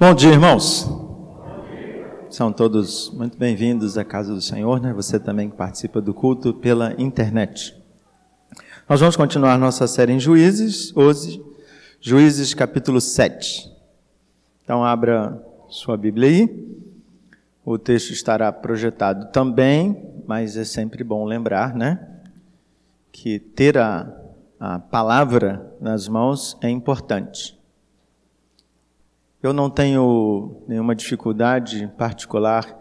Bom dia, irmãos. São todos muito bem-vindos à casa do Senhor, né? Você também que participa do culto pela internet. Nós vamos continuar nossa série em Juízes, hoje, Juízes capítulo 7. Então, abra sua Bíblia aí. O texto estará projetado também, mas é sempre bom lembrar, né? Que ter a, a palavra nas mãos é importante. Eu não tenho nenhuma dificuldade particular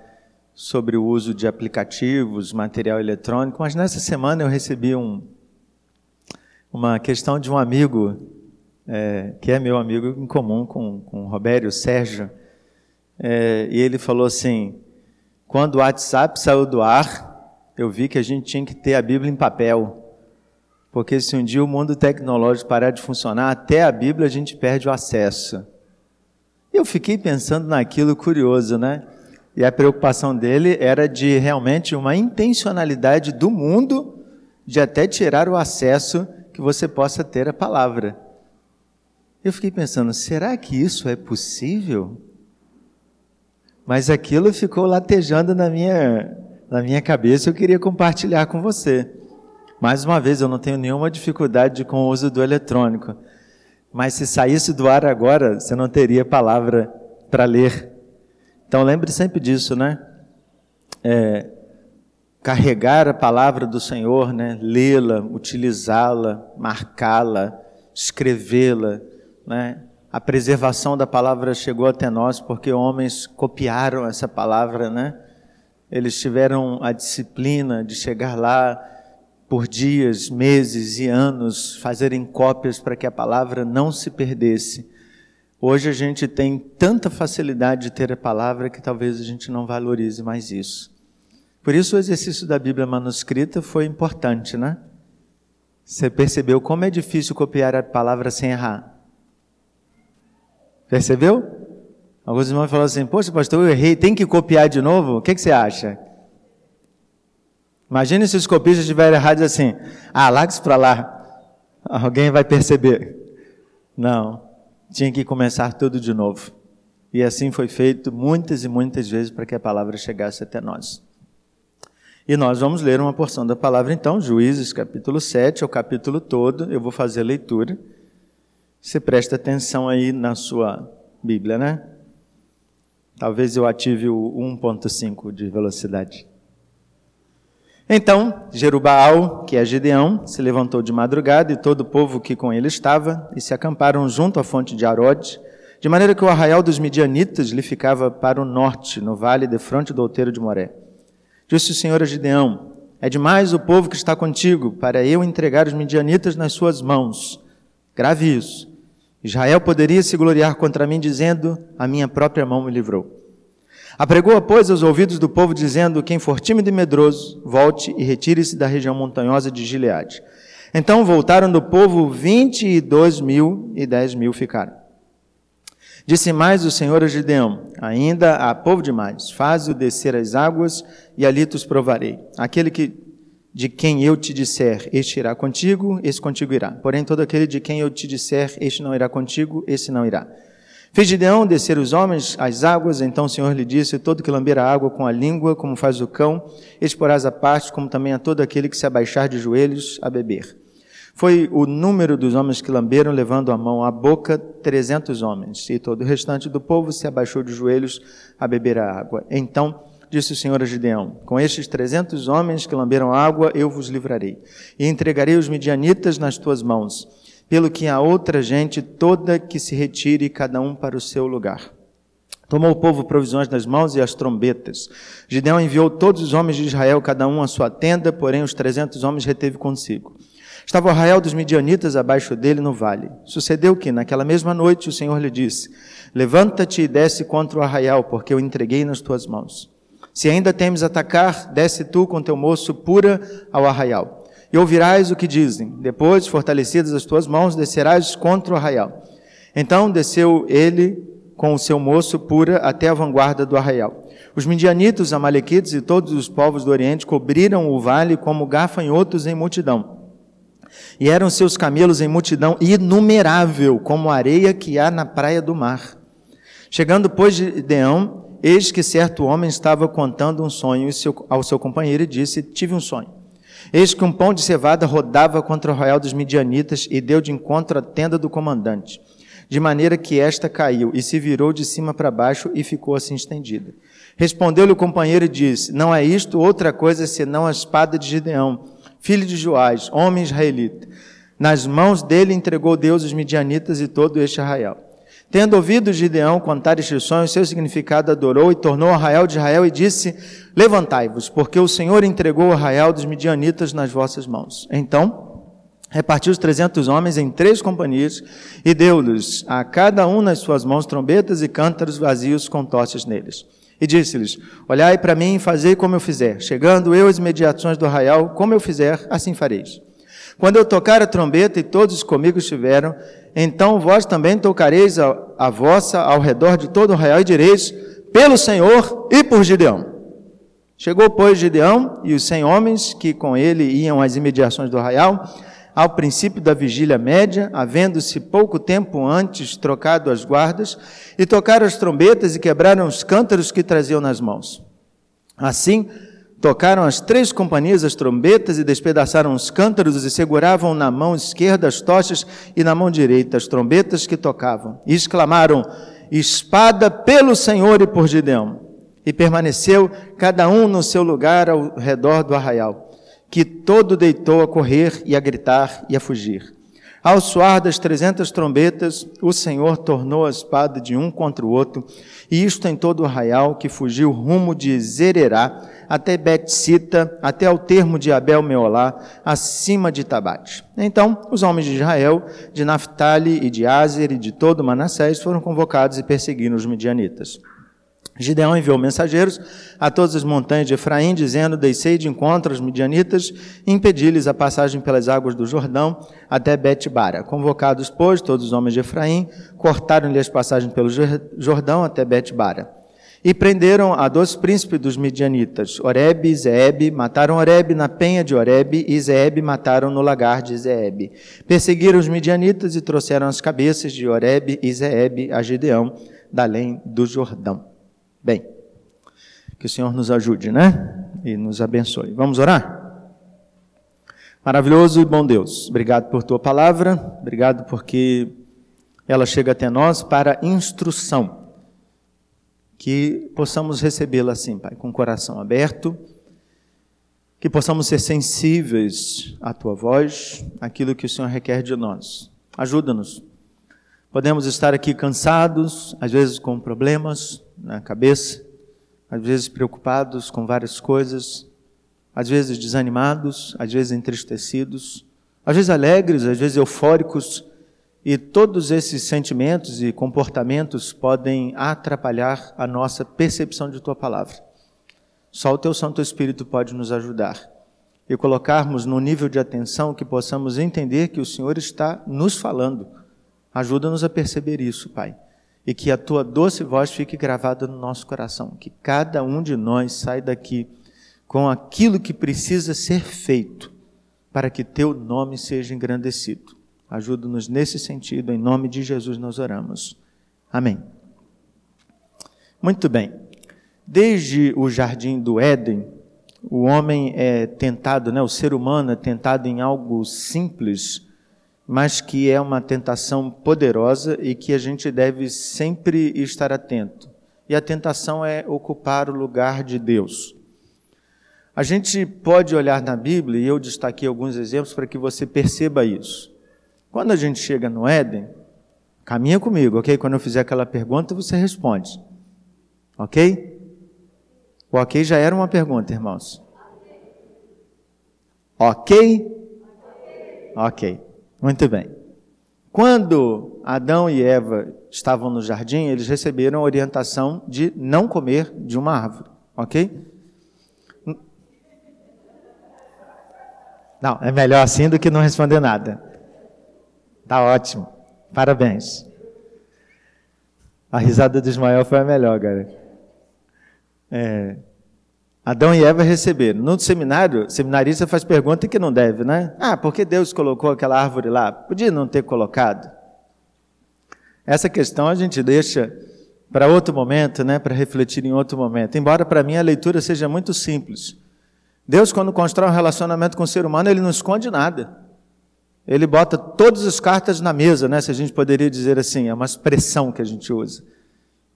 sobre o uso de aplicativos, material eletrônico, mas nessa semana eu recebi um, uma questão de um amigo, é, que é meu amigo em comum com, com o Robério Sérgio, é, e ele falou assim: quando o WhatsApp saiu do ar, eu vi que a gente tinha que ter a Bíblia em papel. Porque se um dia o mundo tecnológico parar de funcionar, até a Bíblia a gente perde o acesso. Eu fiquei pensando naquilo curioso, né? E a preocupação dele era de realmente uma intencionalidade do mundo de até tirar o acesso que você possa ter à palavra. Eu fiquei pensando, será que isso é possível? Mas aquilo ficou latejando na minha, na minha cabeça, eu queria compartilhar com você. Mais uma vez, eu não tenho nenhuma dificuldade com o uso do eletrônico. Mas se saísse do ar agora, você não teria palavra para ler. Então lembre sempre disso, né? É, carregar a palavra do Senhor, né? Lê-la, utilizá-la, marcá-la, escrevê-la, né? A preservação da palavra chegou até nós porque homens copiaram essa palavra, né? Eles tiveram a disciplina de chegar lá por dias, meses e anos fazerem cópias para que a palavra não se perdesse. Hoje a gente tem tanta facilidade de ter a palavra que talvez a gente não valorize mais isso. Por isso o exercício da Bíblia manuscrita foi importante, né? Você percebeu como é difícil copiar a palavra sem errar? Percebeu? Alguns irmãos falaram assim: Poxa, pastor, eu errei, tem que copiar de novo? O que, que você acha? Imagine se os copistas estiverem errados assim, ah, larga isso para lá, alguém vai perceber. Não, tinha que começar tudo de novo. E assim foi feito muitas e muitas vezes para que a palavra chegasse até nós. E nós vamos ler uma porção da palavra então, Juízes capítulo 7, é o capítulo todo, eu vou fazer a leitura. Você presta atenção aí na sua Bíblia, né? Talvez eu ative o 1.5 de velocidade. Então, Jerubaal, que é Gideão, se levantou de madrugada e todo o povo que com ele estava, e se acamparam junto à fonte de Arode, de maneira que o arraial dos midianitas lhe ficava para o norte, no vale de fronte do outeiro de Moré. Disse o Senhor a Gideão: É demais o povo que está contigo, para eu entregar os midianitas nas suas mãos. Grave isso. Israel poderia se gloriar contra mim, dizendo: A minha própria mão me livrou. Apregou, pois, aos ouvidos do povo, dizendo: Quem for tímido e medroso, volte e retire-se da região montanhosa de Gileade. Então voltaram do povo vinte e dois mil e dez mil ficaram. Disse mais o Senhor a Gideão: Ainda há povo demais, faze-o descer as águas e ali os provarei. Aquele que de quem eu te disser, este irá contigo, esse contigo irá. Porém, todo aquele de quem eu te disser, este não irá contigo, esse não irá. Fez Gideão descer os homens às águas, então o Senhor lhe disse: Todo que lamber a água com a língua, como faz o cão, exporás a parte, como também a todo aquele que se abaixar de joelhos a beber. Foi o número dos homens que lamberam, levando a mão à boca, trezentos homens, e todo o restante do povo se abaixou de joelhos a beber a água. Então disse o Senhor a Gideão: Com estes trezentos homens que lamberam água, eu vos livrarei, e entregarei os midianitas nas tuas mãos pelo que a outra gente toda que se retire, cada um para o seu lugar. Tomou o povo provisões das mãos e as trombetas. Gideão enviou todos os homens de Israel, cada um à sua tenda, porém os trezentos homens reteve consigo. Estava o arraial dos midianitas abaixo dele no vale. Sucedeu que, naquela mesma noite, o Senhor lhe disse: Levanta-te e desce contra o arraial, porque eu entreguei nas tuas mãos. Se ainda temes atacar, desce tu com teu moço pura ao arraial e ouvirás o que dizem. Depois, fortalecidas as tuas mãos, descerás contra o arraial. Então desceu ele com o seu moço pura até a vanguarda do arraial. Os midianitos, os amalequites e todos os povos do Oriente cobriram o vale como gafanhotos em multidão. E eram seus camelos em multidão inumerável, como a areia que há na praia do mar. Chegando, pois, Gideão, eis que certo homem estava contando um sonho ao seu companheiro e disse: Tive um sonho. Eis que um pão de cevada rodava contra o arraial dos midianitas e deu de encontro à tenda do comandante, de maneira que esta caiu e se virou de cima para baixo e ficou assim estendida. Respondeu-lhe o companheiro e disse: Não é isto outra coisa senão a espada de Gideão, filho de Joás, homem israelita. Nas mãos dele entregou Deus os midianitas e todo este arraial. Tendo ouvido Gideão contar este sonho, seu significado adorou e tornou arraial de Israel e disse: Levantai-vos, porque o Senhor entregou o arraial dos midianitas nas vossas mãos. Então, repartiu os trezentos homens em três companhias e deu-lhes a cada um nas suas mãos trombetas e cântaros vazios com tochas neles. E disse-lhes: Olhai para mim e fazei como eu fizer. Chegando eu às mediações do arraial, como eu fizer, assim fareis. Quando eu tocar a trombeta e todos comigo estiveram, então vós também tocareis a, a vossa ao redor de todo o arraial e direis, pelo Senhor e por Gideão. Chegou, pois, Gideão e os cem homens que com ele iam às imediações do arraial, ao princípio da vigília média, havendo-se pouco tempo antes trocado as guardas, e tocaram as trombetas e quebraram os cântaros que traziam nas mãos. Assim, Tocaram as três companhias as trombetas e despedaçaram os cântaros e seguravam na mão esquerda as tochas e na mão direita as trombetas que tocavam. E exclamaram: Espada pelo Senhor e por Gideão. E permaneceu cada um no seu lugar ao redor do arraial, que todo deitou a correr e a gritar e a fugir. Ao soar das trezentas trombetas, o Senhor tornou a espada de um contra o outro, e isto em todo o arraial que fugiu rumo de Zererá até Bet-Sita, até ao termo de Abel-Meolá, acima de Tabate. Então, os homens de Israel, de Naphtali e de Azer e de todo Manassés foram convocados e perseguiram os midianitas. Gideão enviou mensageiros a todas as montanhas de Efraim, dizendo: Descei de encontro aos midianitas e impedi-lhes a passagem pelas águas do Jordão até Bet-Bara. Convocados, pois, todos os homens de Efraim, cortaram-lhe as passagens pelo Jordão até Bet-Bara. E prenderam a dois príncipes dos midianitas, Oreb e Zeeb, mataram Oreb na penha de Oreb e Zeeb mataram no lagar de Zeeb. Perseguiram os midianitas e trouxeram as cabeças de Oreb e Zeeb a Gideão, da além do Jordão. Bem, que o Senhor nos ajude, né? E nos abençoe. Vamos orar? Maravilhoso e bom Deus, obrigado por tua palavra, obrigado porque ela chega até nós para instrução que possamos recebê-la assim, Pai, com o coração aberto, que possamos ser sensíveis à tua voz, aquilo que o Senhor requer de nós. Ajuda-nos. Podemos estar aqui cansados, às vezes com problemas na cabeça, às vezes preocupados com várias coisas, às vezes desanimados, às vezes entristecidos, às vezes alegres, às vezes eufóricos, e todos esses sentimentos e comportamentos podem atrapalhar a nossa percepção de tua palavra. Só o teu Santo Espírito pode nos ajudar e colocarmos no nível de atenção que possamos entender que o Senhor está nos falando. Ajuda-nos a perceber isso, Pai. E que a tua doce voz fique gravada no nosso coração. Que cada um de nós saia daqui com aquilo que precisa ser feito para que teu nome seja engrandecido. Ajuda-nos nesse sentido, em nome de Jesus nós oramos. Amém. Muito bem. Desde o jardim do Éden, o homem é tentado, né, o ser humano é tentado em algo simples, mas que é uma tentação poderosa e que a gente deve sempre estar atento. E a tentação é ocupar o lugar de Deus. A gente pode olhar na Bíblia, e eu destaquei alguns exemplos para que você perceba isso. Quando a gente chega no Éden, caminha comigo, ok? Quando eu fizer aquela pergunta, você responde. Ok? O ok já era uma pergunta, irmãos. Ok? Ok. Muito bem. Quando Adão e Eva estavam no jardim, eles receberam a orientação de não comer de uma árvore. Ok? Não, é melhor assim do que não responder nada. Tá ótimo. Parabéns. A risada do Ismael foi a melhor, cara. É, Adão e Eva receberam. No seminário, seminarista faz pergunta que não deve, né? Ah, por que Deus colocou aquela árvore lá? Podia não ter colocado. Essa questão a gente deixa para outro momento, né, para refletir em outro momento. Embora para mim a leitura seja muito simples. Deus, quando constrói um relacionamento com o ser humano, ele não esconde nada. Ele bota todas as cartas na mesa, né, se a gente poderia dizer assim, é uma expressão que a gente usa.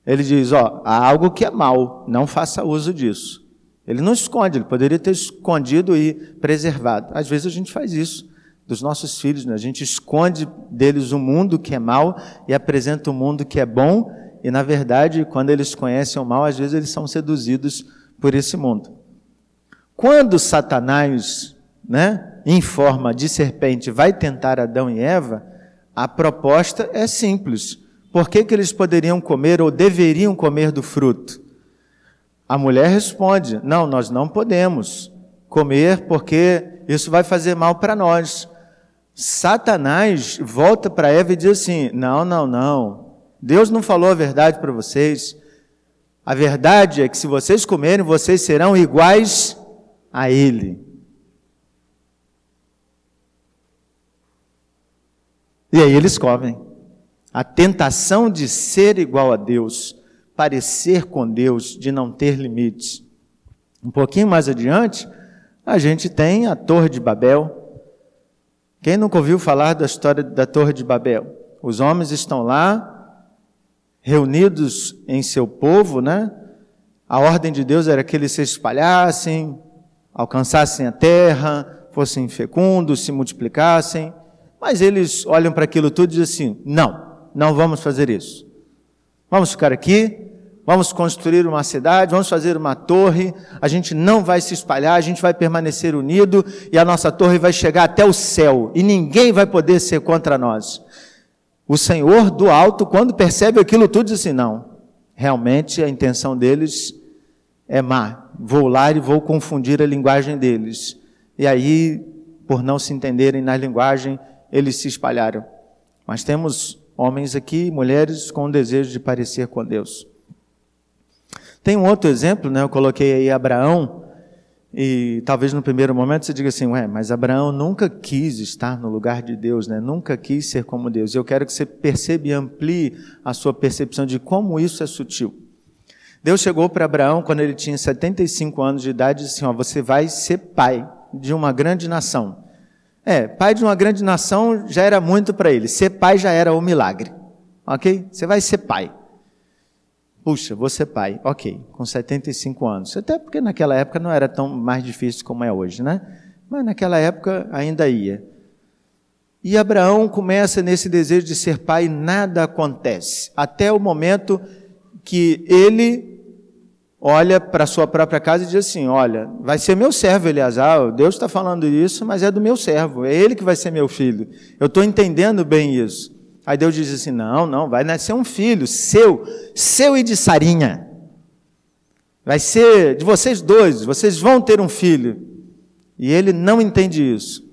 Ele diz: ó, há algo que é mal, não faça uso disso. Ele não esconde, ele poderia ter escondido e preservado. Às vezes a gente faz isso dos nossos filhos, né? a gente esconde deles o mundo que é mal e apresenta o mundo que é bom, e na verdade, quando eles conhecem o mal, às vezes eles são seduzidos por esse mundo. Quando Satanás, né, em forma de serpente, vai tentar Adão e Eva, a proposta é simples. Por que, que eles poderiam comer ou deveriam comer do fruto? A mulher responde: Não, nós não podemos comer porque isso vai fazer mal para nós. Satanás volta para Eva e diz assim: Não, não, não. Deus não falou a verdade para vocês. A verdade é que se vocês comerem, vocês serão iguais a Ele. E aí eles comem. A tentação de ser igual a Deus, parecer com Deus, de não ter limites. Um pouquinho mais adiante, a gente tem a Torre de Babel. Quem nunca ouviu falar da história da Torre de Babel? Os homens estão lá, reunidos em seu povo, né? A ordem de Deus era que eles se espalhassem, alcançassem a terra, fossem fecundos, se multiplicassem. Mas eles olham para aquilo tudo e dizem assim: não, não vamos fazer isso. Vamos ficar aqui, vamos construir uma cidade, vamos fazer uma torre, a gente não vai se espalhar, a gente vai permanecer unido e a nossa torre vai chegar até o céu e ninguém vai poder ser contra nós. O Senhor do alto, quando percebe aquilo tudo, diz assim: não, realmente a intenção deles é má. Vou lá e vou confundir a linguagem deles. E aí, por não se entenderem na linguagem, eles se espalharam. Mas temos homens aqui, mulheres com o desejo de parecer com Deus. Tem um outro exemplo, né? Eu coloquei aí Abraão, e talvez no primeiro momento você diga assim, ué, mas Abraão nunca quis estar no lugar de Deus, né? Nunca quis ser como Deus. Eu quero que você perceba e amplie a sua percepção de como isso é sutil. Deus chegou para Abraão quando ele tinha 75 anos de idade e disse assim, ó, você vai ser pai de uma grande nação. É, pai de uma grande nação já era muito para ele. Ser pai já era o um milagre. Ok? Você vai ser pai. Puxa, vou ser pai. Ok, com 75 anos. Até porque naquela época não era tão mais difícil como é hoje, né? Mas naquela época ainda ia. E Abraão começa nesse desejo de ser pai nada acontece. Até o momento que ele olha para a sua própria casa e diz assim: Olha, vai ser meu servo, Eleazar. Deus está falando isso, mas é do meu servo. É ele que vai ser meu filho. Eu estou entendendo bem isso. Aí Deus diz assim: Não, não, vai nascer um filho seu, seu e de Sarinha. Vai ser de vocês dois, vocês vão ter um filho. E ele não entende isso.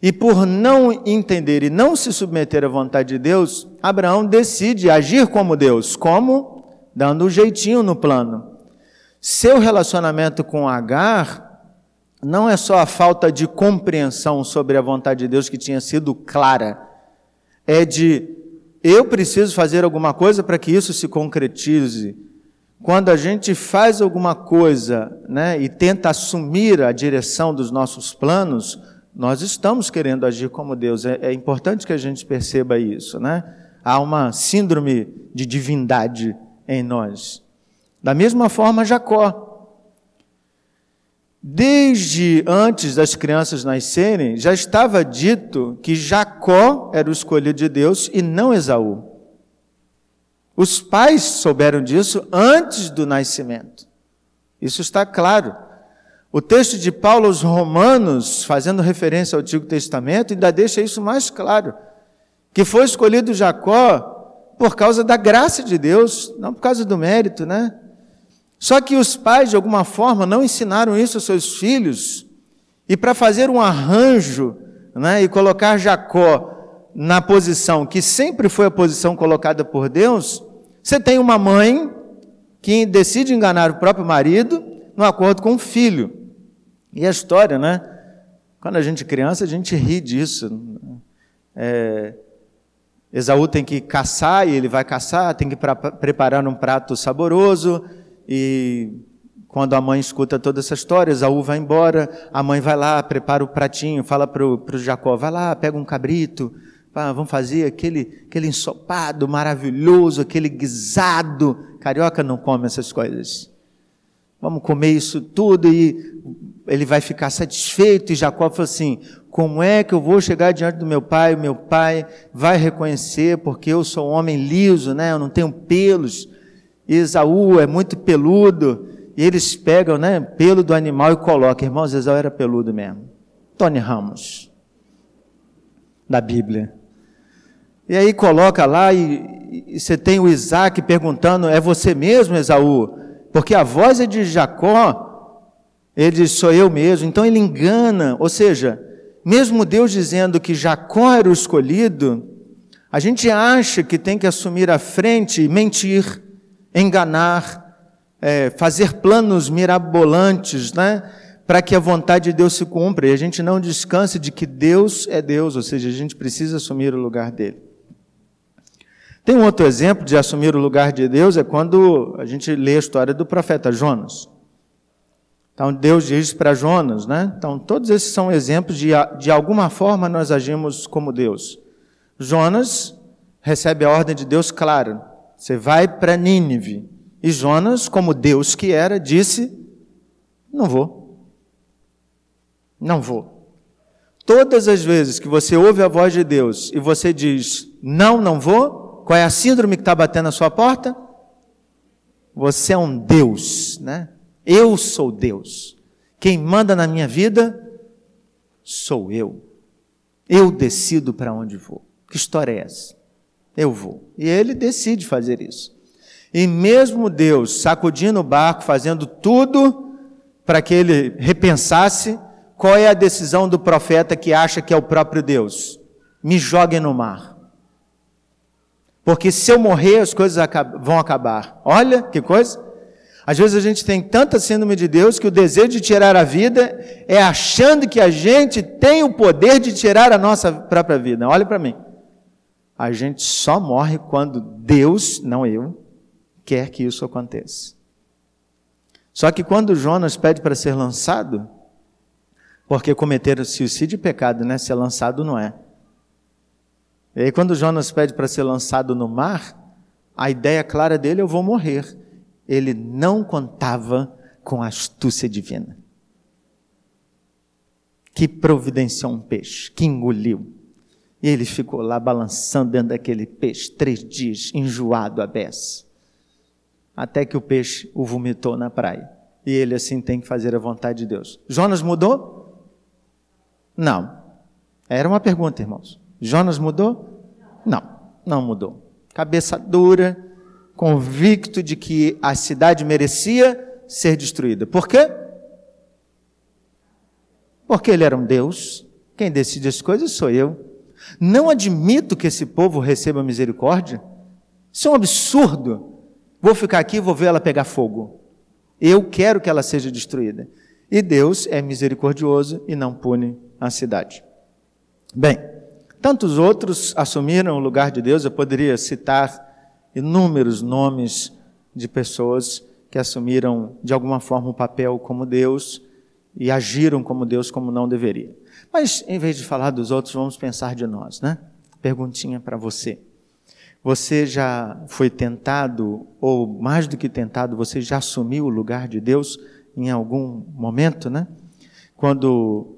E por não entender e não se submeter à vontade de Deus, Abraão decide agir como Deus. Como? Dando um jeitinho no plano. Seu relacionamento com Agar não é só a falta de compreensão sobre a vontade de Deus que tinha sido clara, é de eu preciso fazer alguma coisa para que isso se concretize. Quando a gente faz alguma coisa né, e tenta assumir a direção dos nossos planos, nós estamos querendo agir como Deus. É, é importante que a gente perceba isso. Né? Há uma síndrome de divindade em nós. Da mesma forma, Jacó. Desde antes das crianças nascerem, já estava dito que Jacó era o escolhido de Deus e não Esaú. Os pais souberam disso antes do nascimento. Isso está claro. O texto de Paulo aos Romanos, fazendo referência ao Antigo Testamento, ainda deixa isso mais claro. Que foi escolhido Jacó por causa da graça de Deus, não por causa do mérito, né? Só que os pais, de alguma forma, não ensinaram isso aos seus filhos, e para fazer um arranjo né, e colocar Jacó na posição que sempre foi a posição colocada por Deus, você tem uma mãe que decide enganar o próprio marido no acordo com o filho. E a história, né? Quando a gente é criança, a gente ri disso. É, Esaú tem que caçar e ele vai caçar, tem que pra, preparar um prato saboroso e quando a mãe escuta toda essa história, Esaú vai embora, a mãe vai lá, prepara o pratinho, fala para o Jacó, vai lá, pega um cabrito, vamos fazer aquele, aquele ensopado maravilhoso, aquele guisado. Carioca não come essas coisas. Vamos comer isso tudo e ele vai ficar satisfeito. E Jacó falou assim: como é que eu vou chegar diante do meu pai? O meu pai vai reconhecer, porque eu sou um homem liso, né? eu não tenho pelos. E Esaú é muito peludo. E eles pegam né, pelo do animal e colocam. Irmãos, Esaú era peludo mesmo. Tony Ramos, da Bíblia. E aí coloca lá e, e você tem o Isaac perguntando: é você mesmo, Esaú? Porque a voz é de Jacó. Ele diz: sou eu mesmo. Então ele engana. Ou seja, mesmo Deus dizendo que Jacó era o escolhido, a gente acha que tem que assumir a frente e mentir, enganar, é, fazer planos mirabolantes, né? Para que a vontade de Deus se cumpra e a gente não descanse de que Deus é Deus, ou seja, a gente precisa assumir o lugar dele. Tem um outro exemplo de assumir o lugar de Deus, é quando a gente lê a história do profeta Jonas. Então Deus diz para Jonas, né? Então todos esses são exemplos de, de alguma forma nós agimos como Deus. Jonas recebe a ordem de Deus clara: você vai para Nínive. E Jonas, como Deus que era, disse: não vou. Não vou. Todas as vezes que você ouve a voz de Deus e você diz: não, não vou, qual é a síndrome que está batendo na sua porta? Você é um Deus, né? Eu sou Deus. Quem manda na minha vida sou eu. Eu decido para onde vou. Que história é essa? Eu vou. E ele decide fazer isso. E mesmo Deus sacudindo o barco, fazendo tudo para que ele repensasse, qual é a decisão do profeta que acha que é o próprio Deus? Me joguem no mar. Porque se eu morrer, as coisas vão acabar. Olha que coisa. Às vezes a gente tem tanta síndrome de Deus que o desejo de tirar a vida é achando que a gente tem o poder de tirar a nossa própria vida. Olha para mim. A gente só morre quando Deus, não eu, quer que isso aconteça. Só que quando Jonas pede para ser lançado, porque cometer suicídio e pecado, né? Ser lançado não é. E aí quando Jonas pede para ser lançado no mar, a ideia clara dele é eu vou morrer ele não contava com a astúcia divina. Que providenciou um peixe, que engoliu. E ele ficou lá balançando dentro daquele peixe três dias, enjoado a beça. Até que o peixe o vomitou na praia. E ele assim tem que fazer a vontade de Deus. Jonas mudou? Não. Era uma pergunta, irmãos. Jonas mudou? Não, não mudou. Cabeça dura, convicto de que a cidade merecia ser destruída. Por quê? Porque ele era um Deus. Quem decide as coisas sou eu. Não admito que esse povo receba misericórdia. Isso é um absurdo. Vou ficar aqui e vou ver ela pegar fogo. Eu quero que ela seja destruída. E Deus é misericordioso e não pune a cidade. Bem, tantos outros assumiram o lugar de Deus, eu poderia citar inúmeros nomes de pessoas que assumiram de alguma forma o papel como Deus e agiram como Deus como não deveria. Mas em vez de falar dos outros, vamos pensar de nós, né? Perguntinha para você. Você já foi tentado, ou mais do que tentado, você já assumiu o lugar de Deus em algum momento, né? Quando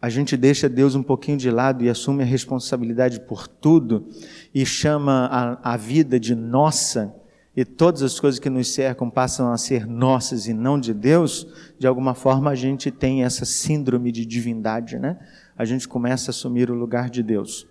a gente deixa Deus um pouquinho de lado e assume a responsabilidade por tudo e chama a, a vida de nossa, e todas as coisas que nos cercam passam a ser nossas e não de Deus, de alguma forma a gente tem essa síndrome de divindade, né? A gente começa a assumir o lugar de Deus.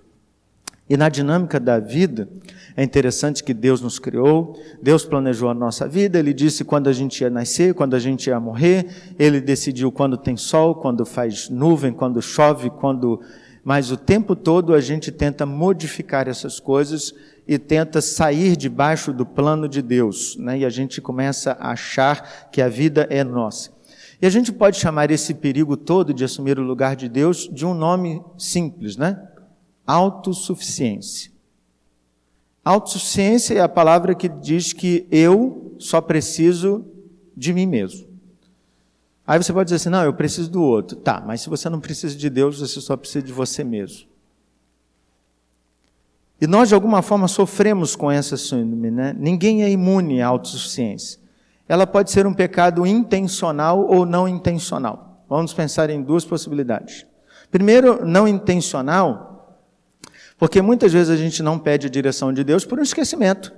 E na dinâmica da vida, é interessante que Deus nos criou, Deus planejou a nossa vida, Ele disse quando a gente ia nascer, quando a gente ia morrer, Ele decidiu quando tem sol, quando faz nuvem, quando chove, quando. Mas o tempo todo a gente tenta modificar essas coisas e tenta sair debaixo do plano de Deus, né? e a gente começa a achar que a vida é nossa. E a gente pode chamar esse perigo todo de assumir o lugar de Deus de um nome simples, né? autossuficiência. Autossuficiência é a palavra que diz que eu só preciso de mim mesmo. Aí você pode dizer assim: não, eu preciso do outro. Tá, mas se você não precisa de Deus, você só precisa de você mesmo. E nós, de alguma forma, sofremos com essa síndrome. Né? Ninguém é imune à autossuficiência. Ela pode ser um pecado intencional ou não intencional. Vamos pensar em duas possibilidades. Primeiro, não intencional, porque muitas vezes a gente não pede a direção de Deus por um esquecimento.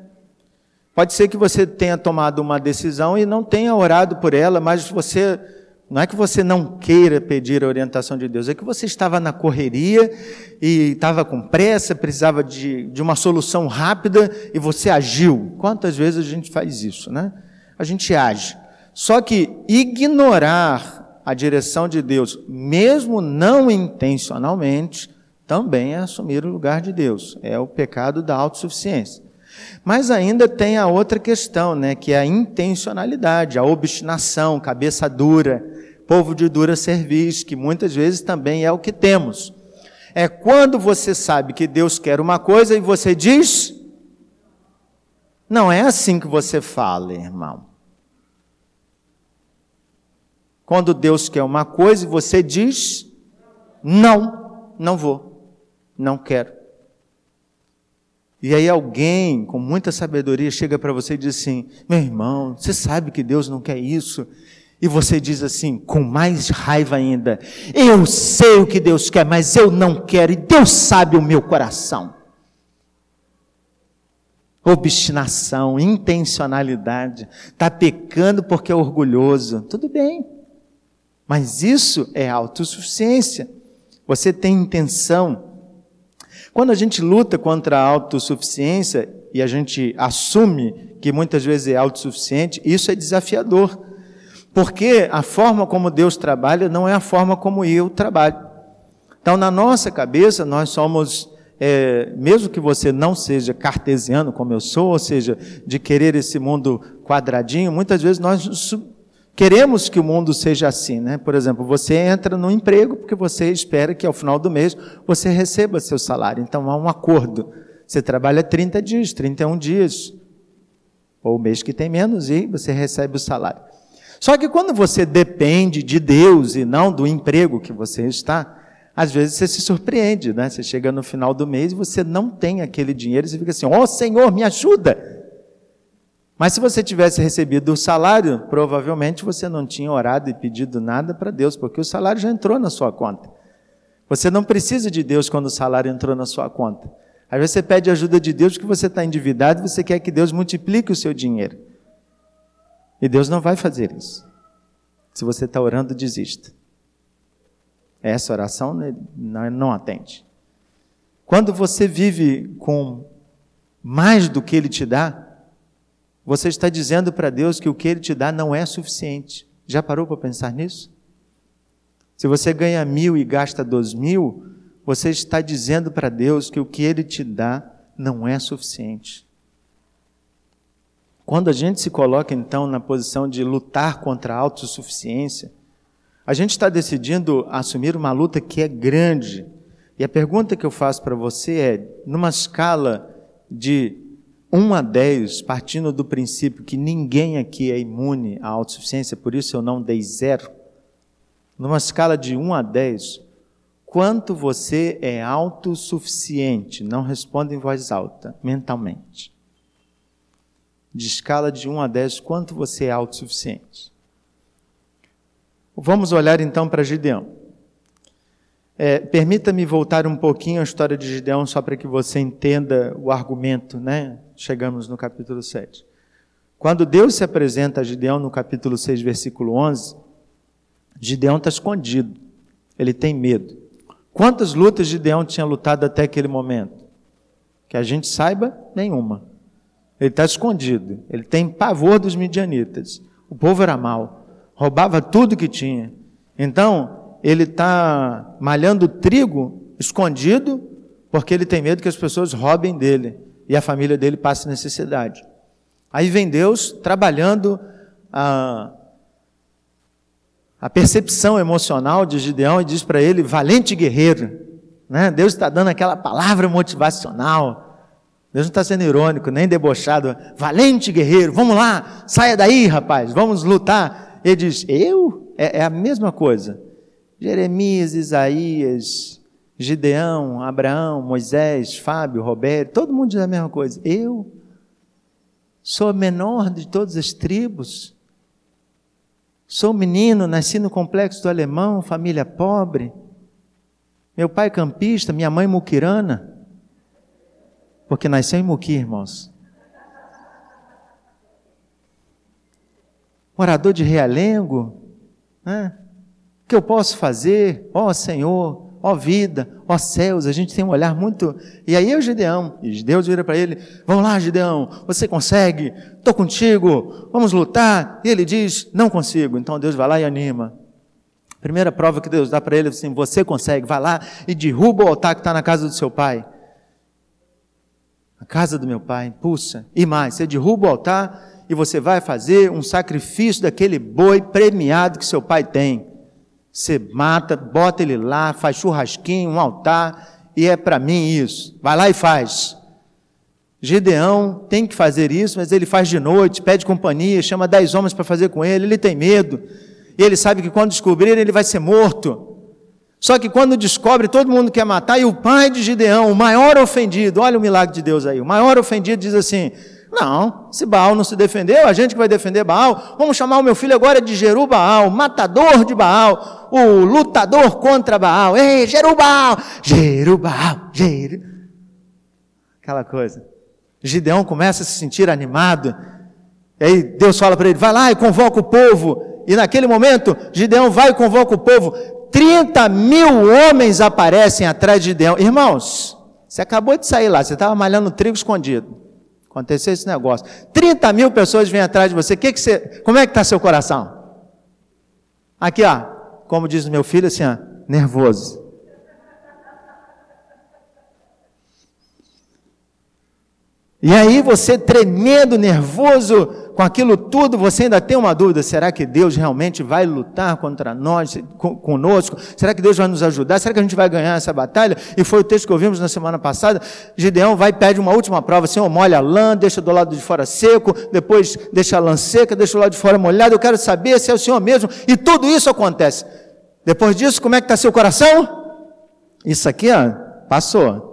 Pode ser que você tenha tomado uma decisão e não tenha orado por ela, mas você não é que você não queira pedir a orientação de Deus, é que você estava na correria e estava com pressa, precisava de, de uma solução rápida e você agiu. Quantas vezes a gente faz isso, né? A gente age. Só que ignorar a direção de Deus, mesmo não intencionalmente, também é assumir o lugar de Deus. É o pecado da autossuficiência. Mas ainda tem a outra questão, né, que é a intencionalidade, a obstinação, cabeça dura, povo de dura serviço, que muitas vezes também é o que temos. É quando você sabe que Deus quer uma coisa e você diz, não é assim que você fala, irmão. Quando Deus quer uma coisa e você diz, não, não vou, não quero. E aí alguém com muita sabedoria chega para você e diz assim: meu irmão, você sabe que Deus não quer isso. E você diz assim, com mais raiva ainda: eu sei o que Deus quer, mas eu não quero, e Deus sabe o meu coração. Obstinação, intencionalidade, está pecando porque é orgulhoso. Tudo bem, mas isso é autossuficiência. Você tem intenção quando a gente luta contra a autossuficiência e a gente assume que muitas vezes é autossuficiente, isso é desafiador. Porque a forma como Deus trabalha não é a forma como eu trabalho. Então, na nossa cabeça, nós somos, é, mesmo que você não seja cartesiano como eu sou, ou seja, de querer esse mundo quadradinho, muitas vezes nós Queremos que o mundo seja assim, né? Por exemplo, você entra no emprego porque você espera que ao final do mês você receba seu salário. Então há um acordo. Você trabalha 30 dias, 31 dias, ou o mês que tem menos, e você recebe o salário. Só que quando você depende de Deus e não do emprego que você está, às vezes você se surpreende, né? Você chega no final do mês e você não tem aquele dinheiro e você fica assim: Ó oh, Senhor, me ajuda! Mas se você tivesse recebido o salário, provavelmente você não tinha orado e pedido nada para Deus, porque o salário já entrou na sua conta. Você não precisa de Deus quando o salário entrou na sua conta. Aí você pede ajuda de Deus porque você está endividado e você quer que Deus multiplique o seu dinheiro. E Deus não vai fazer isso. Se você está orando, desista. Essa oração né, não atende. Quando você vive com mais do que Ele te dá, você está dizendo para Deus que o que Ele te dá não é suficiente. Já parou para pensar nisso? Se você ganha mil e gasta dois mil, você está dizendo para Deus que o que Ele te dá não é suficiente. Quando a gente se coloca então na posição de lutar contra a autossuficiência, a gente está decidindo assumir uma luta que é grande. E a pergunta que eu faço para você é: numa escala de 1 a 10, partindo do princípio que ninguém aqui é imune à autossuficiência, por isso eu não dei zero, numa escala de 1 a 10, quanto você é autossuficiente? Não responda em voz alta, mentalmente. De escala de 1 a 10, quanto você é autossuficiente? Vamos olhar então para Gideão. É, Permita-me voltar um pouquinho à história de Gideão, só para que você entenda o argumento, né? Chegamos no capítulo 7. Quando Deus se apresenta a Gideão no capítulo 6, versículo 11, Gideão está escondido, ele tem medo. Quantas lutas Gideão tinha lutado até aquele momento? Que a gente saiba, nenhuma. Ele está escondido, ele tem pavor dos midianitas. O povo era mau, roubava tudo que tinha. Então, ele está malhando trigo escondido, porque ele tem medo que as pessoas roubem dele e a família dele passe necessidade. Aí vem Deus trabalhando a, a percepção emocional de Gideão e diz para ele: valente guerreiro. Né? Deus está dando aquela palavra motivacional. Deus não está sendo irônico, nem debochado. Valente guerreiro, vamos lá, saia daí, rapaz, vamos lutar. Ele diz: Eu? É, é a mesma coisa. Jeremias, Isaías, Gideão, Abraão, Moisés, Fábio, Roberto, todo mundo diz a mesma coisa. Eu sou menor de todas as tribos. Sou menino, nasci no complexo do alemão, família pobre. Meu pai campista, minha mãe muquirana. Porque nasceu em Muqui, irmãos. Morador de Realengo. Né? O que eu posso fazer? Ó oh, Senhor, ó oh, vida, ó oh, céus. A gente tem um olhar muito. E aí o Gideão, e Deus vira para ele: Vamos lá, Gideão, você consegue, estou contigo, vamos lutar. E ele diz: Não consigo. Então Deus vai lá e anima. Primeira prova que Deus dá para ele assim: Você consegue, vai lá e derruba o altar que está na casa do seu pai a casa do meu pai, puxa, e mais, você derruba o altar e você vai fazer um sacrifício daquele boi premiado que seu pai tem. Você mata, bota ele lá, faz churrasquinho, um altar, e é para mim isso. Vai lá e faz. Gideão tem que fazer isso, mas ele faz de noite, pede companhia, chama dez homens para fazer com ele, ele tem medo. E ele sabe que quando descobrir, ele vai ser morto. Só que quando descobre, todo mundo quer matar, e o pai de Gideão, o maior ofendido, olha o milagre de Deus aí, o maior ofendido diz assim: Não, se Baal não se defendeu, a gente que vai defender Baal, vamos chamar o meu filho agora de Jerubaal, matador de Baal, o lutador contra Baal. Ei, Jerubal, Jerubal, Jerubal. Aquela coisa. Gideão começa a se sentir animado. E aí Deus fala para ele: vai lá e convoca o povo. E naquele momento, Gideão vai e convoca o povo. 30 mil homens aparecem atrás de Gideão. Irmãos, você acabou de sair lá, você estava malhando trigo escondido. Aconteceu esse negócio. 30 mil pessoas vêm atrás de você. Que que você como é que está seu coração? Aqui, ó. Como diz o meu filho, assim, ó, nervoso. E aí você tremendo, nervoso, com aquilo tudo, você ainda tem uma dúvida: será que Deus realmente vai lutar contra nós, conosco? Será que Deus vai nos ajudar? Será que a gente vai ganhar essa batalha? E foi o texto que ouvimos na semana passada. Gideão vai e pede uma última prova: Senhor, molha a lã, deixa do lado de fora seco, depois deixa a lã seca, deixa o lado de fora molhado. Eu quero saber se é o Senhor mesmo. E tudo isso acontece. Depois disso, como é que está seu coração? Isso aqui, ó, passou.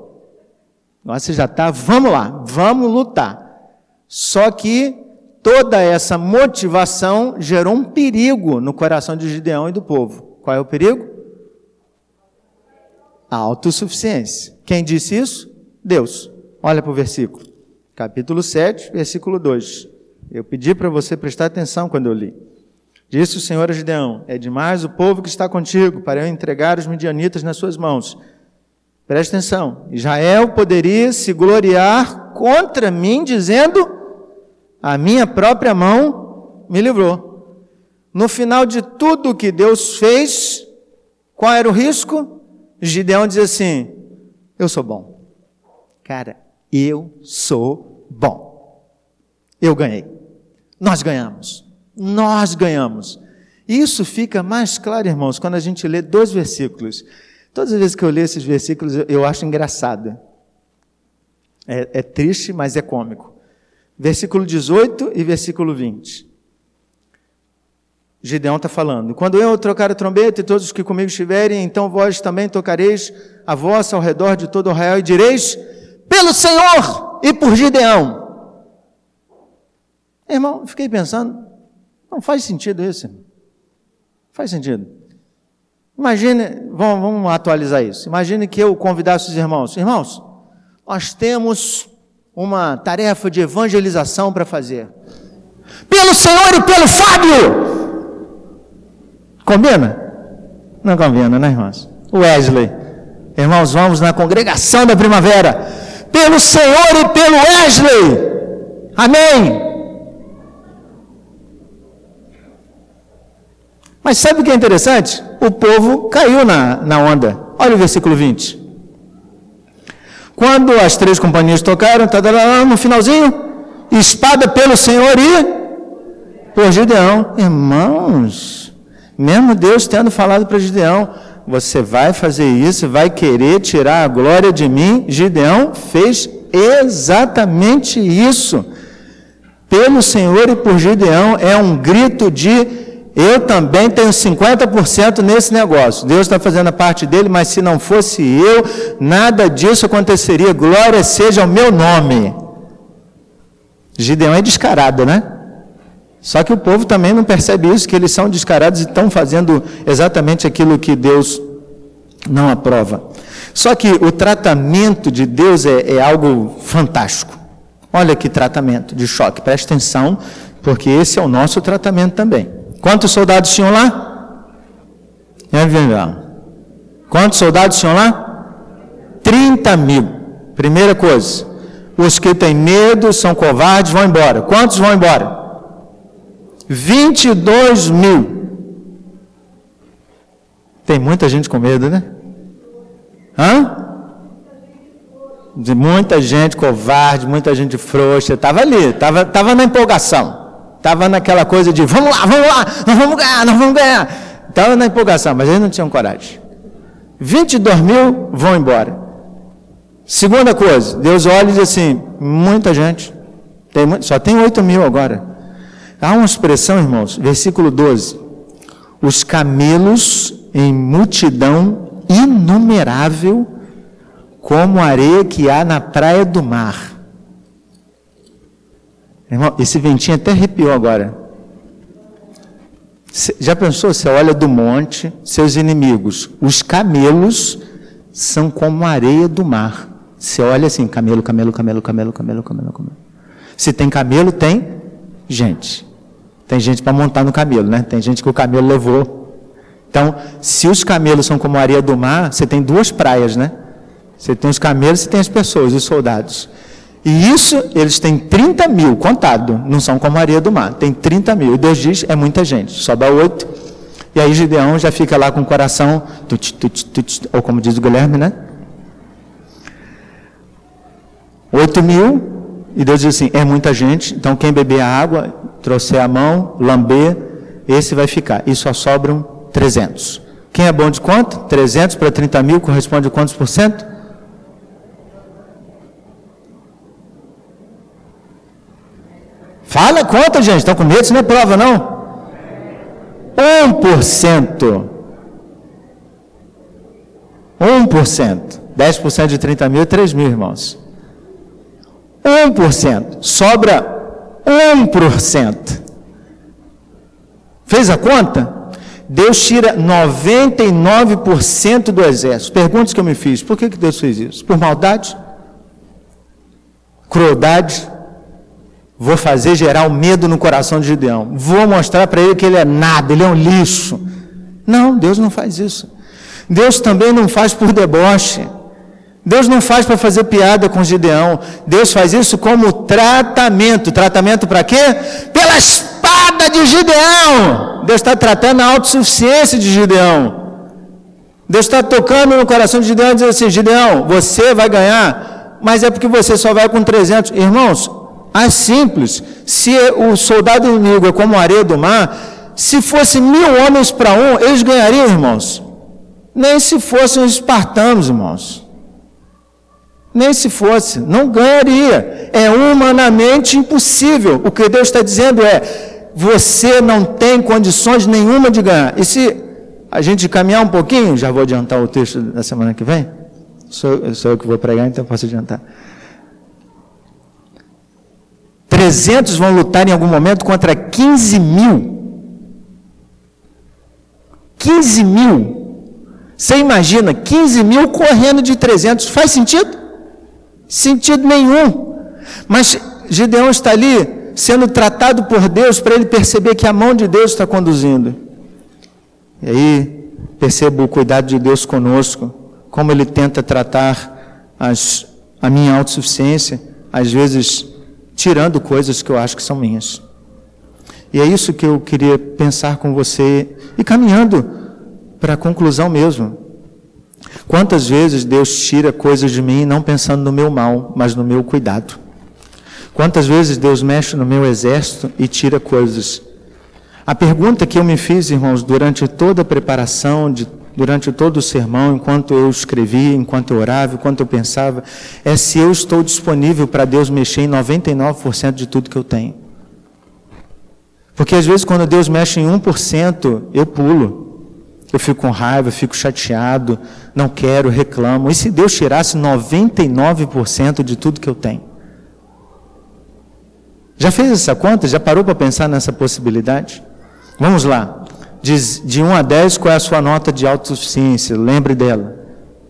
Você já está, vamos lá, vamos lutar. Só que toda essa motivação gerou um perigo no coração de Gideão e do povo. Qual é o perigo? A autossuficiência. Quem disse isso? Deus. Olha para o versículo. Capítulo 7, versículo 2. Eu pedi para você prestar atenção quando eu li. Disse o Senhor a Gideão: É demais o povo que está contigo para eu entregar os midianitas nas suas mãos. Preste atenção. Israel poderia se gloriar contra mim, dizendo: a minha própria mão me livrou. No final de tudo que Deus fez, qual era o risco? Gideão diz assim: Eu sou bom. Cara, eu sou bom. Eu ganhei. Nós ganhamos. Nós ganhamos. Isso fica mais claro, irmãos, quando a gente lê dois versículos. Todas as vezes que eu leio esses versículos, eu acho engraçado. É, é triste, mas é cômico versículo 18 e versículo 20. Gideão está falando: Quando eu trocar a trombeta e todos os que comigo estiverem, então vós também tocareis a vossa ao redor de todo o arraial e direis: Pelo Senhor e por Gideão. Irmão, fiquei pensando, não faz sentido isso. Faz sentido. Imagine, vamos, vamos atualizar isso. Imagine que eu convidasse os irmãos: Irmãos, nós temos uma tarefa de evangelização para fazer. Pelo Senhor e pelo Fábio! Combina? Não combina, né, irmãos? Wesley. Irmãos, vamos na congregação da primavera. Pelo Senhor e pelo Wesley. Amém. Mas sabe o que é interessante? O povo caiu na, na onda. Olha o versículo 20. Quando as três companhias tocaram, tá, tá, tá, no finalzinho, espada pelo Senhor e por Gideão. Irmãos, mesmo Deus tendo falado para Gideão, você vai fazer isso, vai querer tirar a glória de mim, Gideão fez Exatamente isso. Pelo Senhor e por Gideão é um grito de eu também tenho 50% nesse negócio. Deus está fazendo a parte dele, mas se não fosse eu, nada disso aconteceria. Glória seja ao meu nome. Gideão é descarado, né? Só que o povo também não percebe isso, que eles são descarados e estão fazendo exatamente aquilo que Deus não aprova. Só que o tratamento de Deus é, é algo fantástico. Olha que tratamento de choque, preste atenção, porque esse é o nosso tratamento também. Quantos soldados tinham lá? Quantos soldados tinham lá? 30 mil. Primeira coisa, os que têm medo são covardes, vão embora. Quantos vão embora? 22 mil. Tem muita gente com medo, né? Hã? De muita gente covarde, muita gente frouxa. Estava ali, estava tava na empolgação. Estava naquela coisa de vamos lá, vamos lá, nós vamos ganhar, nós vamos ganhar. Estava na empolgação, mas eles não tinham coragem. 22 mil vão embora. Segunda coisa, Deus olha e diz assim: muita gente, tem, só tem 8 mil agora. Há uma expressão, irmãos, versículo 12: os camelos em multidão inumerável, como a areia que há na praia do mar. Irmão, esse ventinho até arrepiou agora. Já pensou? Você olha do monte, seus inimigos, os camelos são como a areia do mar. Você olha assim, camelo, camelo, camelo, camelo, camelo, camelo, camelo. Se tem camelo, tem gente. Tem gente para montar no camelo, né? Tem gente que o camelo levou. Então, se os camelos são como a areia do mar, você tem duas praias, né? Você tem os camelos e tem as pessoas, os soldados. E isso, eles têm 30 mil, contado, não são como areia do mar, tem 30 mil. E Deus diz, é muita gente, só dá oito. E aí Gideão já fica lá com o coração, ou como diz o Guilherme, né? 8 mil, e Deus diz assim: é muita gente, então quem beber a água, trouxer a mão, lamber, esse vai ficar. E só sobram 300. Quem é bom de quanto? 300 para 30 mil corresponde a quantos por cento? Fala conta, gente. Estão com medo? Isso não é prova, não? 1%. 1%. 10% de 30 mil é 3 mil, irmãos. 1%. Sobra 1%. Fez a conta? Deus tira 99% do exército. Perguntas que eu me fiz: por que, que Deus fez isso? Por maldade? Crueldade? Vou fazer gerar o medo no coração de Gideão. Vou mostrar para ele que ele é nada, ele é um lixo. Não, Deus não faz isso. Deus também não faz por deboche. Deus não faz para fazer piada com Gideão. Deus faz isso como tratamento. Tratamento para quê? Pela espada de Gideão. Deus está tratando a autossuficiência de Gideão. Deus está tocando no coração de Gideão e diz assim: Gideão, você vai ganhar, mas é porque você só vai com 300. Irmãos, é simples. Se o soldado inimigo é como a areia do mar, se fosse mil homens para um, eles ganhariam, irmãos. Nem se fossem os espartanos, irmãos. Nem se fosse, não ganharia. É humanamente impossível. O que Deus está dizendo é: você não tem condições nenhuma de ganhar. E se a gente caminhar um pouquinho, já vou adiantar o texto da semana que vem. Sou, sou eu que vou pregar, então posso adiantar. 300 vão lutar em algum momento contra 15 mil. 15 mil. Você imagina 15 mil correndo de 300? Faz sentido? Sentido nenhum. Mas Gideão está ali sendo tratado por Deus para ele perceber que a mão de Deus está conduzindo. E aí percebo o cuidado de Deus conosco, como ele tenta tratar as, a minha autossuficiência, às vezes tirando coisas que eu acho que são minhas. E é isso que eu queria pensar com você e caminhando para a conclusão mesmo. Quantas vezes Deus tira coisas de mim não pensando no meu mal, mas no meu cuidado? Quantas vezes Deus mexe no meu exército e tira coisas? A pergunta que eu me fiz, irmãos, durante toda a preparação de durante todo o sermão, enquanto eu escrevia, enquanto eu orava, enquanto eu pensava, é se eu estou disponível para Deus mexer em 99% de tudo que eu tenho. Porque às vezes quando Deus mexe em 1%, eu pulo. Eu fico com raiva, fico chateado, não quero, reclamo. E se Deus tirasse 99% de tudo que eu tenho? Já fez essa conta? Já parou para pensar nessa possibilidade? Vamos lá. De, de 1 a 10, qual é a sua nota de autossuficiência? Lembre dela.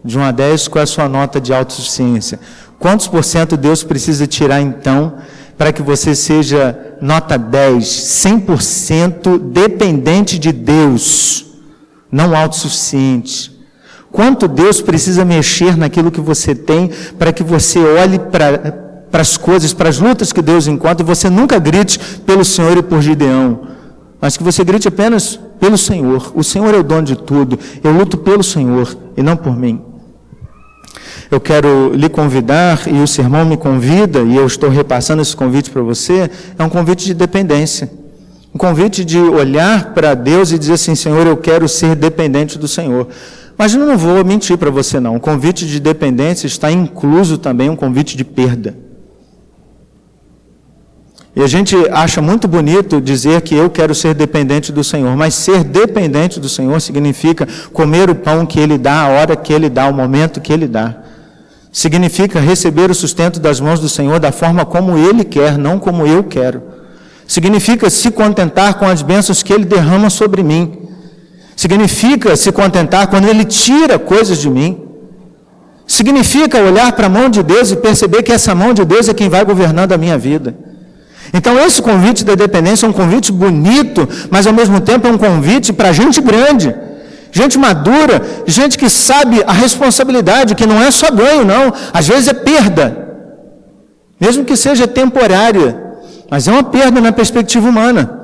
De 1 a 10, qual é a sua nota de autossuficiência? Quantos por cento Deus precisa tirar então para que você seja nota 10, 100% dependente de Deus, não autossuficiente? Quanto Deus precisa mexer naquilo que você tem para que você olhe para para as coisas, para as lutas que Deus encontra, e você nunca grite pelo Senhor e por Gideão, mas que você grite apenas pelo Senhor. O Senhor é o dono de tudo. Eu luto pelo Senhor e não por mim. Eu quero lhe convidar, e o sermão me convida, e eu estou repassando esse convite para você, é um convite de dependência. Um convite de olhar para Deus e dizer assim: Senhor, eu quero ser dependente do Senhor. Mas eu não vou mentir para você, não. O convite de dependência está incluso também um convite de perda. E a gente acha muito bonito dizer que eu quero ser dependente do Senhor, mas ser dependente do Senhor significa comer o pão que Ele dá, a hora que Ele dá, o momento que Ele dá. Significa receber o sustento das mãos do Senhor da forma como Ele quer, não como eu quero. Significa se contentar com as bênçãos que Ele derrama sobre mim. Significa se contentar quando Ele tira coisas de mim. Significa olhar para a mão de Deus e perceber que essa mão de Deus é quem vai governando a minha vida. Então, esse convite da dependência é um convite bonito, mas ao mesmo tempo é um convite para gente grande, gente madura, gente que sabe a responsabilidade, que não é só ganho, não, às vezes é perda, mesmo que seja temporária, mas é uma perda na perspectiva humana.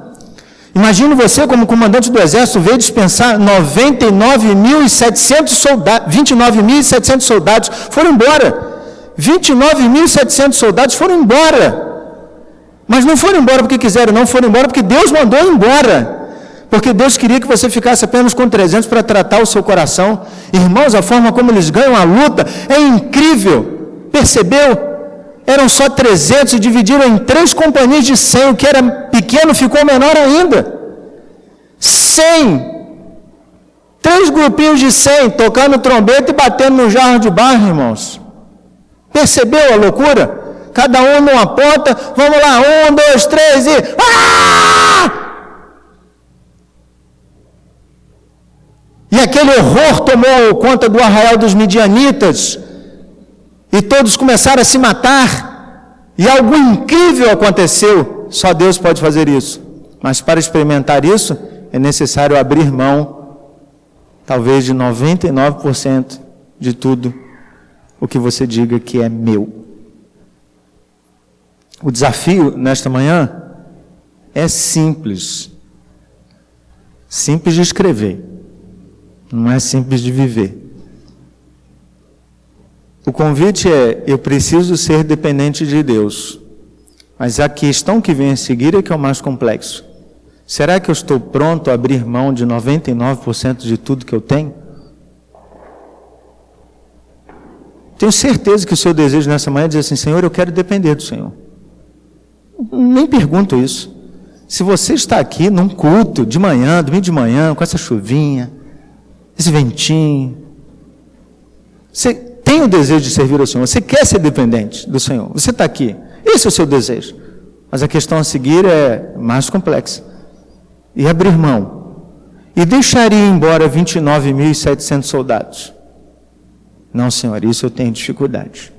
Imagine você, como comandante do exército, ver dispensar 99.700 soldados, 29.700 soldados foram embora. 29.700 soldados foram embora. Mas não foram embora porque quiseram, não foram embora porque Deus mandou embora. Porque Deus queria que você ficasse apenas com 300 para tratar o seu coração. Irmãos, a forma como eles ganham a luta é incrível. Percebeu? Eram só 300 e dividiram em três companhias de 100. O que era pequeno ficou menor ainda. 100. Três grupinhos de 100 tocando trombeta e batendo no jarro de barro, irmãos. Percebeu a loucura? Cada um numa ponta, vamos lá, um, dois, três e. Ah! E aquele horror tomou conta do arraial dos midianitas, e todos começaram a se matar, e algo incrível aconteceu. Só Deus pode fazer isso. Mas para experimentar isso, é necessário abrir mão, talvez de 99% de tudo o que você diga que é meu. O desafio nesta manhã é simples. Simples de escrever, não é simples de viver. O convite é: eu preciso ser dependente de Deus. Mas a questão que vem a seguir é que é o mais complexo. Será que eu estou pronto a abrir mão de 99% de tudo que eu tenho? Tenho certeza que o seu desejo nessa manhã é dizer assim: Senhor, eu quero depender do Senhor. Nem pergunto isso. Se você está aqui num culto de manhã, domingo de manhã, com essa chuvinha, esse ventinho, você tem o desejo de servir ao Senhor, você quer ser dependente do Senhor, você está aqui, esse é o seu desejo. Mas a questão a seguir é mais complexa. E abrir mão. E deixaria embora 29.700 soldados. Não, Senhor, isso eu tenho dificuldade.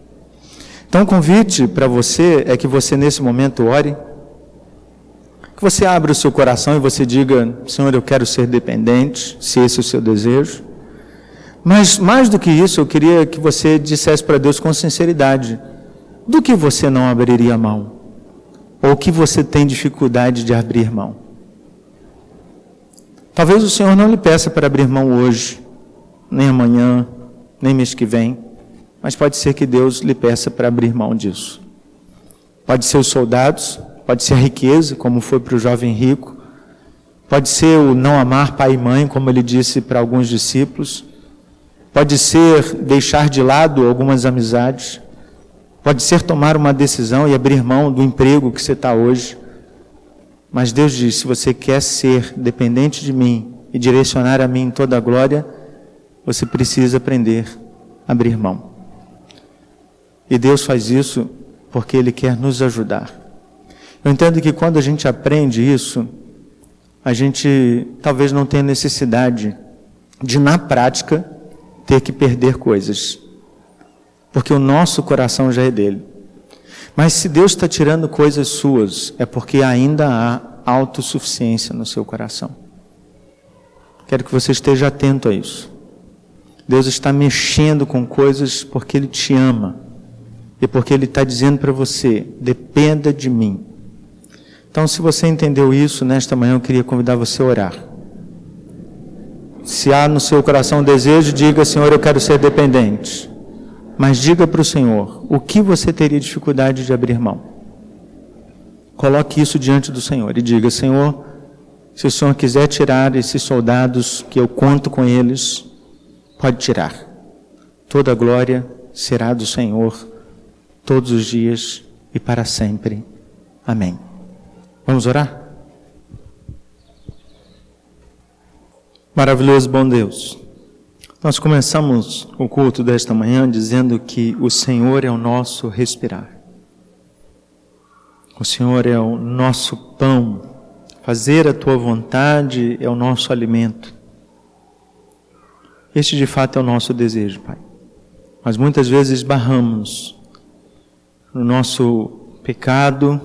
Então, o convite para você é que você, nesse momento, ore, que você abra o seu coração e você diga: Senhor, eu quero ser dependente, se esse é o seu desejo. Mas, mais do que isso, eu queria que você dissesse para Deus com sinceridade: do que você não abriria mão? Ou que você tem dificuldade de abrir mão? Talvez o Senhor não lhe peça para abrir mão hoje, nem amanhã, nem mês que vem. Mas pode ser que Deus lhe peça para abrir mão disso. Pode ser os soldados, pode ser a riqueza, como foi para o jovem rico, Pode ser o não amar pai e mãe, como ele disse para alguns discípulos. Pode ser deixar de lado algumas amizades. Pode ser tomar uma decisão e abrir mão do emprego que você está hoje. Mas Deus diz: se você quer ser dependente de mim e direcionar a mim toda a glória, você precisa aprender a abrir mão. E Deus faz isso porque Ele quer nos ajudar. Eu entendo que quando a gente aprende isso, a gente talvez não tenha necessidade de, na prática, ter que perder coisas. Porque o nosso coração já é dele. Mas se Deus está tirando coisas suas, é porque ainda há autossuficiência no seu coração. Quero que você esteja atento a isso. Deus está mexendo com coisas porque Ele te ama e porque Ele está dizendo para você: dependa de mim. Então, se você entendeu isso, nesta manhã eu queria convidar você a orar. Se há no seu coração um desejo, diga: Senhor, eu quero ser dependente. Mas diga para o Senhor o que você teria dificuldade de abrir mão. Coloque isso diante do Senhor e diga: Senhor, se o Senhor quiser tirar esses soldados que eu conto com eles, pode tirar. Toda a glória será do Senhor todos os dias e para sempre. Amém. Vamos orar? Maravilhoso bom Deus. Nós começamos o culto desta manhã dizendo que o Senhor é o nosso respirar. O Senhor é o nosso pão. Fazer a tua vontade é o nosso alimento. Este de fato é o nosso desejo, Pai. Mas muitas vezes barramos no nosso pecado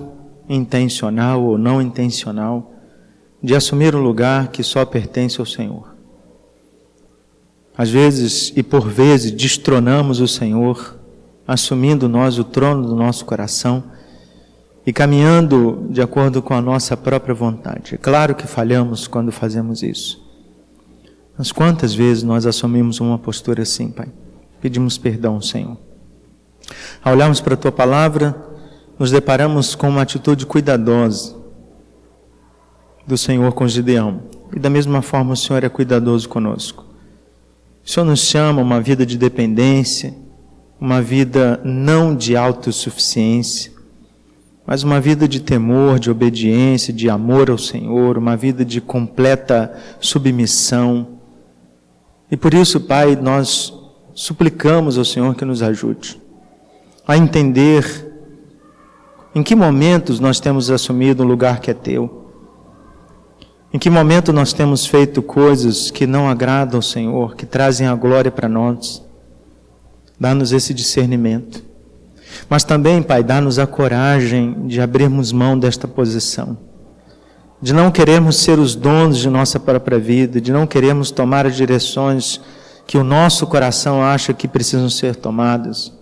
intencional ou não intencional de assumir um lugar que só pertence ao Senhor. Às vezes e por vezes destronamos o Senhor, assumindo nós o trono do nosso coração e caminhando de acordo com a nossa própria vontade. É claro que falhamos quando fazemos isso. Mas quantas vezes nós assumimos uma postura assim, Pai? Pedimos perdão, Senhor. Ao olharmos para a tua palavra, nos deparamos com uma atitude cuidadosa do Senhor com Gideão. E da mesma forma o Senhor é cuidadoso conosco. O Senhor nos chama uma vida de dependência, uma vida não de autossuficiência, mas uma vida de temor, de obediência, de amor ao Senhor, uma vida de completa submissão. E por isso, Pai, nós suplicamos ao Senhor que nos ajude a entender em que momentos nós temos assumido um lugar que é teu. Em que momento nós temos feito coisas que não agradam ao Senhor, que trazem a glória para nós. Dá-nos esse discernimento. Mas também, Pai, dá-nos a coragem de abrirmos mão desta posição. De não queremos ser os donos de nossa própria vida, de não queremos tomar as direções que o nosso coração acha que precisam ser tomadas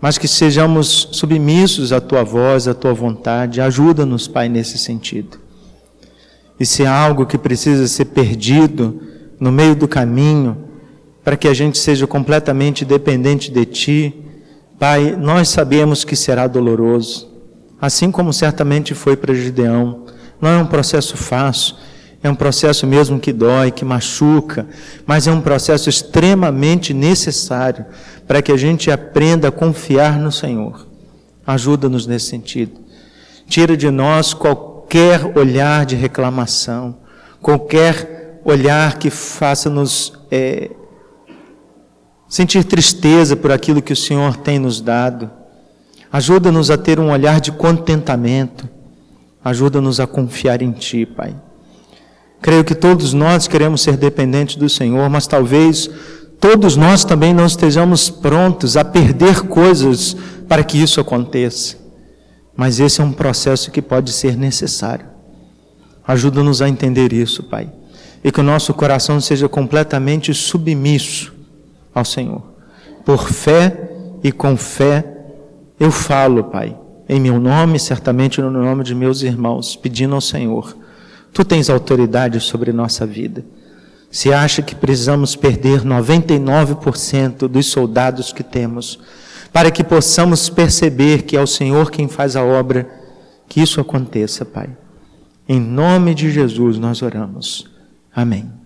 mas que sejamos submissos à tua voz, à tua vontade. Ajuda-nos, Pai, nesse sentido. E se há algo que precisa ser perdido no meio do caminho, para que a gente seja completamente dependente de Ti, Pai, nós sabemos que será doloroso, assim como certamente foi para Gideão. Não é um processo fácil, é um processo mesmo que dói, que machuca, mas é um processo extremamente necessário para que a gente aprenda a confiar no Senhor. Ajuda-nos nesse sentido. Tira de nós qualquer olhar de reclamação, qualquer olhar que faça-nos é, sentir tristeza por aquilo que o Senhor tem nos dado. Ajuda-nos a ter um olhar de contentamento. Ajuda-nos a confiar em Ti, Pai. Creio que todos nós queremos ser dependentes do Senhor, mas talvez todos nós também não estejamos prontos a perder coisas para que isso aconteça. Mas esse é um processo que pode ser necessário. Ajuda-nos a entender isso, Pai. E que o nosso coração seja completamente submisso ao Senhor. Por fé e com fé, eu falo, Pai, em meu nome, certamente no nome de meus irmãos, pedindo ao Senhor Tu tens autoridade sobre nossa vida. Se acha que precisamos perder 99% dos soldados que temos, para que possamos perceber que é o Senhor quem faz a obra, que isso aconteça, Pai. Em nome de Jesus nós oramos. Amém.